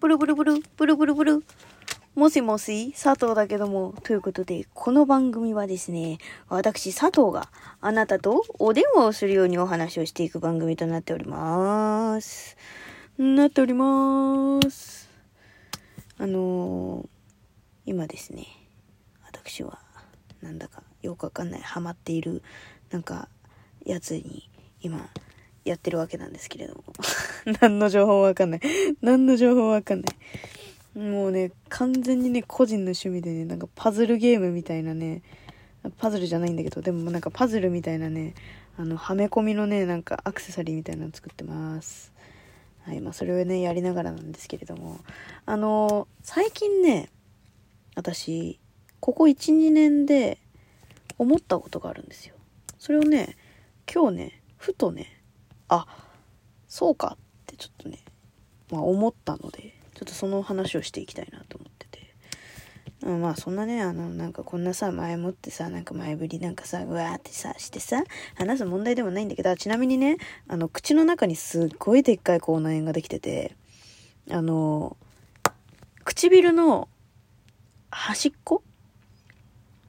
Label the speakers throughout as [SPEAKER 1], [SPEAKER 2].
[SPEAKER 1] ブルブルブル、ブルブルブル。もしもし、佐藤だけども。ということで、この番組はですね、私佐藤があなたとお電話をするようにお話をしていく番組となっております。なっております。あのー、今ですね、私は、なんだかよくわかんない、ハマっている、なんか、やつに、今、やってるわけなんですけれども。何の情報わかんない。何の情報わかんない。もうね、完全にね、個人の趣味でね、なんかパズルゲームみたいなね、パズルじゃないんだけど、でもなんかパズルみたいなね、あの、はめ込みのね、なんかアクセサリーみたいなの作ってます。はい、まあそれをね、やりながらなんですけれども、あの最近ね、私、ここ1、2年で思ったことがあるんですよ。それをね、今日ね、ふとね、あ、そうかってちょっとね、まあ思ったので、ちょっとその話をしていきたいなと思ってて。うんまあそんなね、あの、なんかこんなさ、前もってさ、なんか前振りなんかさ、うわーってさ、してさ、話す問題でもないんだけど、ちなみにね、あの、口の中にすっごいでっかい口内炎ができてて、あの、唇の端っこ？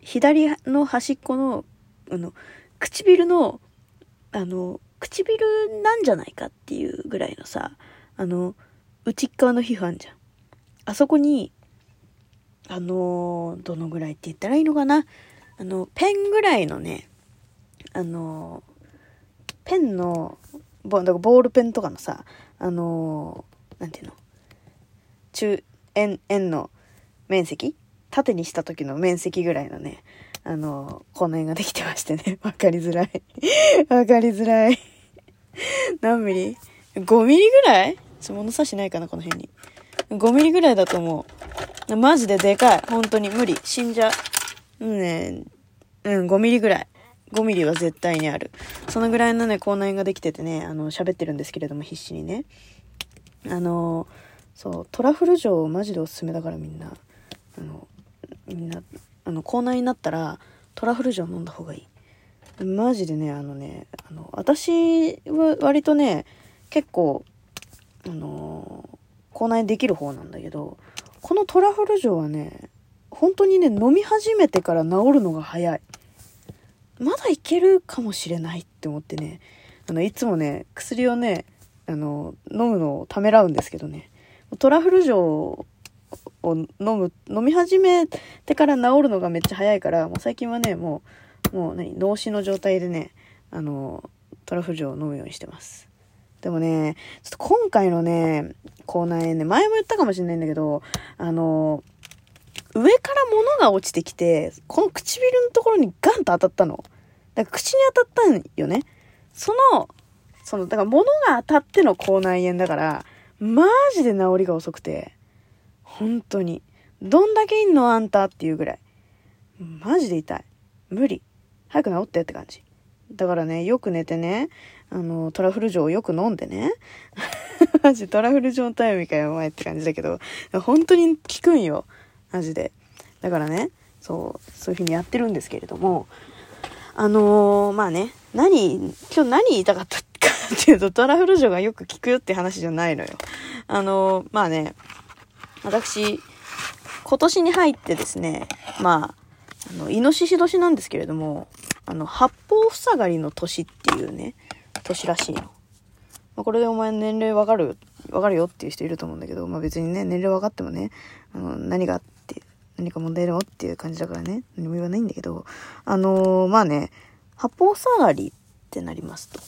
[SPEAKER 1] 左の端っこの、あの、唇の、あの、唇なんじゃないかっていうぐらいのさ、あの、内っ側の皮膚あんじゃん。あそこに、あのどのぐらいって言ったらいいのかな？あの、ペンぐらいのね、あのペンの、ボだかボールペンとかのさ、あのーなんていうの？中、円、円の面積？縦にした時の面積ぐらいのね、あのー、口内炎ができてましてね、わかりづらい。わかりづらい。何ミリ ?5 ミリぐらい？ちょ、物差しないかな、この辺に。5ミリぐらいだと思う。マジででかい。本当に無理。死んじゃう。うんね、うん、5ミリぐらい。5ミリは絶対にある。そのぐらいのね、口内炎ができててね、あの、喋ってるんですけれども、必死にね。あの、そう、トラフル錠マジでおすすめだからみんな。あの、みんな、あの、口内になったら、トラフル錠飲んだ方がいい。マジでね、あのね、あの、私は割とね、結構、あのー口内できる方なんだけど、このトラフル錠はね、本当にね、飲み始めてから治るのが早い。まだいけるかもしれないって思ってね、あの、いつもね、薬をね、あの、飲むのをためらうんですけどね、トラフル錠を飲む、飲み始めてから治るのがめっちゃ早いから、もう最近はね、もう、もう何、脳死の状態でね、あの、トラフル錠を飲むようにしてます。でもね、ちょっと今回のね、口内炎ね、前も言ったかもしれないんだけど、あの、上から物が落ちてきて、この唇のところにガンと当たったの。だから口に当たったんよね。その、その、だから物が当たっての口内炎だから、マジで治りが遅くて、本当に。どんだけいんのあんたっていうぐらい。マジで痛い。無理。早く治ってって感じ。だからね、よく寝てね、あの、トラフル錠をよく飲んでね。マジトラフル錠タイムかよ、お前って感じだけど、本当に効くんよ。マジで。だからね、そう、そういう風にやってるんですけれども、あのーまあね、何、今日何言いたかったかっていうと、トラフル錠がよく効くよって話じゃないのよ。あのーまあね、私、今年に入ってですね、まあ、あの、イノシシ年なんですけれども、あの、八方塞がりの年っていうね、年らしいの。まあ、これでお前年齢わかる、わかるよっていう人いると思うんだけど、まあ別にね、年齢分かってもね、あの、何があって、何か問題でもっていう感じだからね、何も言わないんだけど、あのーまあね、八方塞がりってなりますと。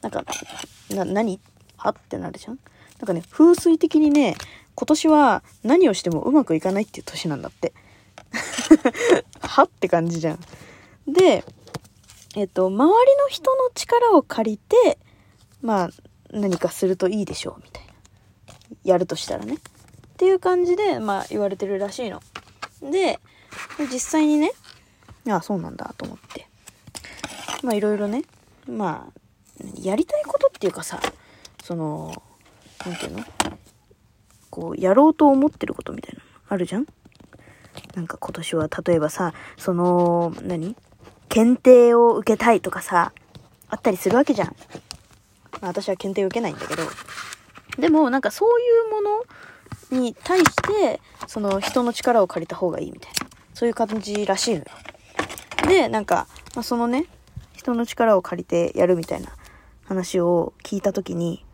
[SPEAKER 1] なんか、な、何？は？ってなるじゃんなんかね、風水的にね、今年は何をしてもうまくいかないっていう年なんだって。はって感じじゃん。で、えっと、周りの人の力を借りて、まあ、何かするといいでしょう、みたいな。やるとしたらね。っていう感じで、まあ、言われてるらしいの。で、実際にね、ああ、そうなんだ、と思って。まあ、いろいろね、まあ、やりたいことっていうかさ、その、なんていうの？こう、やろうと思ってることみたいなのあるじゃん？なんか今年は例えばさ、その、何？検定を受けたいとかさ、あったりするわけじゃん。まあ私は検定を受けないんだけど。でもなんかそういうものに対して、その人の力を借りた方がいいみたいな。そういう感じらしいのよ。で、なんか、まあ、そのね、人の力を借りてやるみたいな話を聞いたときに、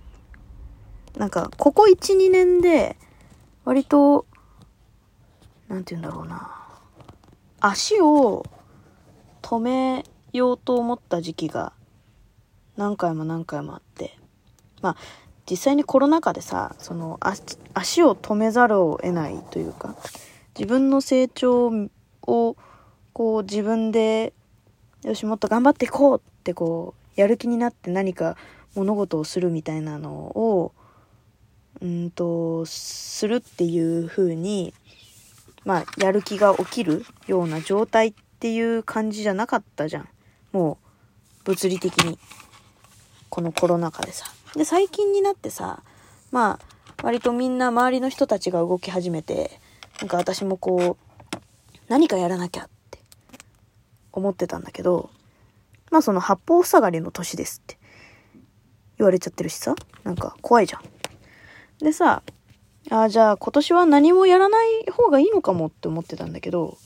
[SPEAKER 1] なんか、ここ1、2年で、割と、なんて言うんだろうな。足を止めようと思った時期が何回も何回もあって。まあ、実際にコロナ禍でさ、その足、足を止めざるを得ないというか、自分の成長を、こう自分で、よし、もっと頑張っていこうってこう、やる気になって何か物事をするみたいなのを、うんと、するっていう風に、まあ、やる気が起きるような状態っていう感じじゃなかったじゃん。もう、物理的に。このコロナ禍でさ。で、最近になってさ、まあ、割とみんな周りの人たちが動き始めて、なんか私もこう、何かやらなきゃって思ってたんだけど、まあその八方塞がりの年ですって言われちゃってるしさ、なんか怖いじゃん。でさ、あ、じゃあ今年は何もやらない方がいいのかもって思ってたんだけど、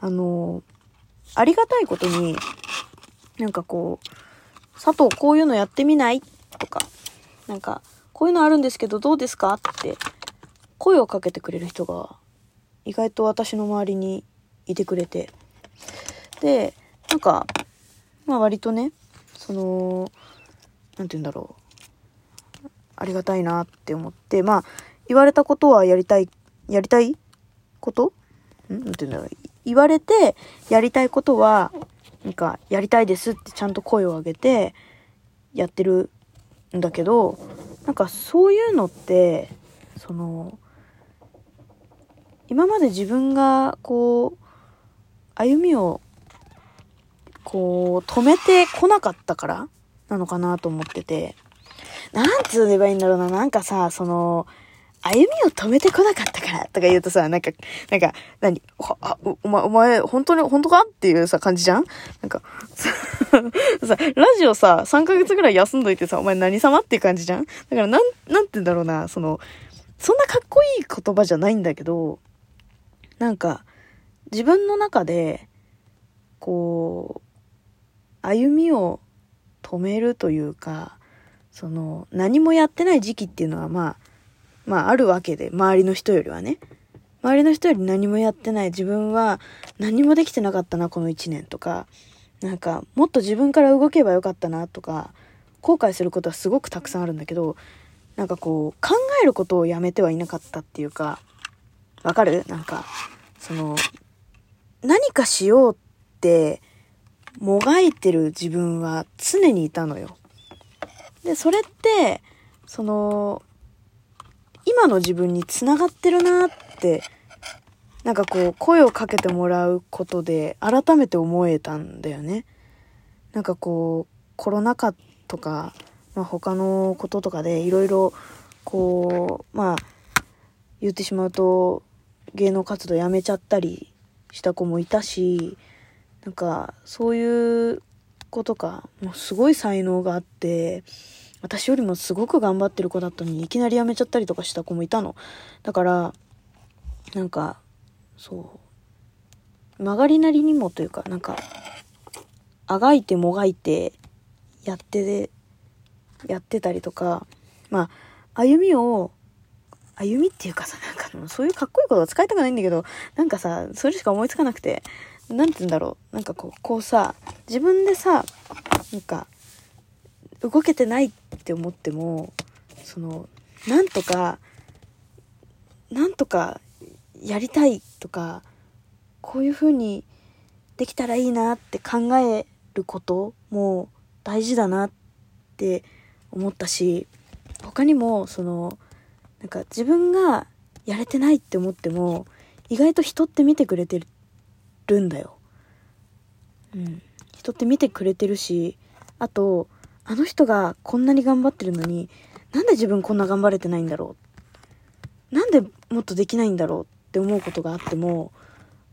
[SPEAKER 1] あのありがたいことに、なんかこう、佐藤こういうのやってみない？とか、なんか、こういうのあるんですけどどうですか？って声をかけてくれる人が意外と私の周りにいてくれて。で、なんか、まあ割とね、その、なんて言うんだろう。ありがたいなって思って、まあ、言われたことはやりたい、やりたいこと？ん？なんて言うんだろう。言われて、やりたいことは、なんか、やりたいですってちゃんと声を上げて、やってるんだけど、なんかそういうのって、その、今まで自分がこう、歩みを、こう、止めてこなかったからなのかなと思ってて、なんつうればいいんだろうな、なんかさ、その、歩みを止めてこなかったからとか言うとさ、なんか、なんか、何？はあ、おお前、お前、本当に、本当かっていうさ、感じじゃん？なんか、さ、ラジオさ、3ヶ月ぐらい休んどいてさ、お前何様っていう感じじゃん？だから、なん、なんて言うんだろうな、その、そんなかっこいい言葉じゃないんだけど、なんか、自分の中で、こう、歩みを止めるというか、その、何もやってない時期っていうのはまあ、まああるわけで、周りの人よりはね。周りの人より何もやってない自分は何もできてなかったな、この一年とか、なんか、もっと自分から動けばよかったなとか、後悔することはすごくたくさんあるんだけど、なんかこう、考えることをやめてはいなかったっていうか、わかる？なんか、その、何かしようって、もがいてる自分は常にいたのよ。で、それって、その、今の自分につながってるなって、なんかこう、声をかけてもらうことで、改めて思えたんだよね。なんかこう、コロナ禍とか、まあ、他のこととかでいろいろ、こう、まあ、言ってしまうと、芸能活動やめちゃったりした子もいたし、なんか、そういう子とか、もうすごい才能があって、私よりもすごく頑張ってる子だったのに、いきなり辞めちゃったりとかした子もいたの。だから、なんか、そう、曲がりなりにもというか、なんか、あがいてもがいて、やってで、やってたりとか、まあ、歩みを、歩みっていうかさ、なんかそういうかっこいいことは使いたくないんだけど、なんかさ、それしか思いつかなくて、なんて言うんだろう。なんかこう、こうさ、自分でさ、なんか、動けてないって思っても、その、なんとか、なんとかやりたいとか、こういう風にできたらいいなって考えることも大事だなって思ったし、他にも、その、なんか自分がやれてないって思っても、意外と人って見てくれてるるんだよ。うん。人って見てくれてるし、あと、あの人がこんなに頑張ってるのに、なんで自分こんな頑張れてないんだろう？なんでもっとできないんだろうって思うことがあっても、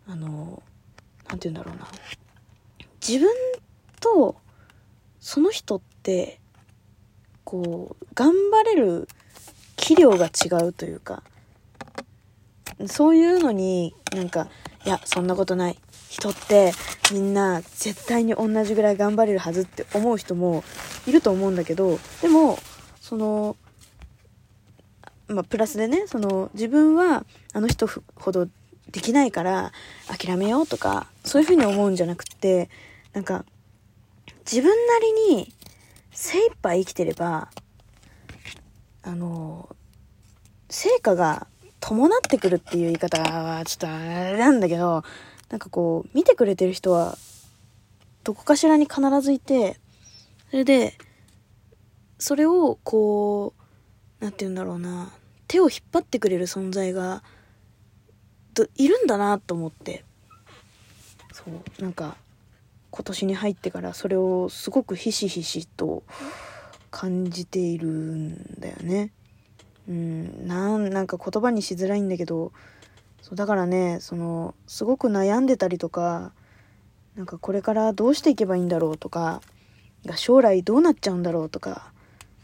[SPEAKER 1] あの、なんて言うんだろうな。自分と、その人って、こう、頑張れる器量が違うというか、そういうのになんか、いや、そんなことない。人ってみんな絶対に同じぐらい頑張れるはずって思う人もいると思うんだけど、でも、その、まあ、プラスでね、その、自分はあの人ほどできないから諦めようとか、そういうふうに思うんじゃなくて、なんか、自分なりに精一杯生きてれば、あの、成果が伴ってくるっていう言い方はちょっとあれなんだけど、なんかこう、見てくれてる人は、どこかしらに必ずいて、それで、それをこう、なんて言うんだろうな、手を引っ張ってくれる存在が、いるんだなと思って。そう、なんか、今年に入ってからそれをすごくひしひしと感じているんだよね。うん、なんなんか言葉にしづらいんだけどそうだからねそのすごく悩んでたりとかなんかこれからどうしていけばいいんだろうとか将来どうなっちゃうんだろうとか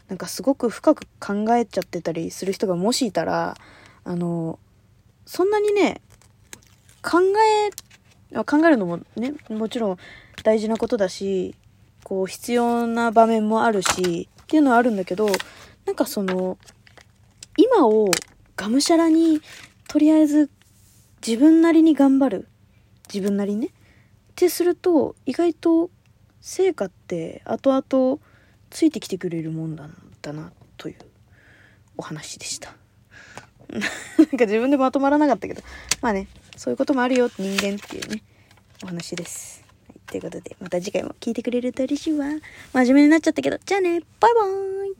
[SPEAKER 1] なんかすごく深く考えちゃってたりする人がもしいたらあのそんなにね考え考えるのもねもちろん大事なことだしこう必要な場面もあるしっていうのはあるんだけどなんかその今をがむしゃらにとりあえず自分なりに頑張る。自分なりにね。ってすると意外と成果って後々ついてきてくれるもんなんだなという。お話でした。なんか自分でまとまらなかったけど。まあねそういうこともあるよ人間っていうね。お話です、はい、ということでまた次回も聞いてくれると嬉しいわ。真面目になっちゃったけどじゃあね。バイバーイ。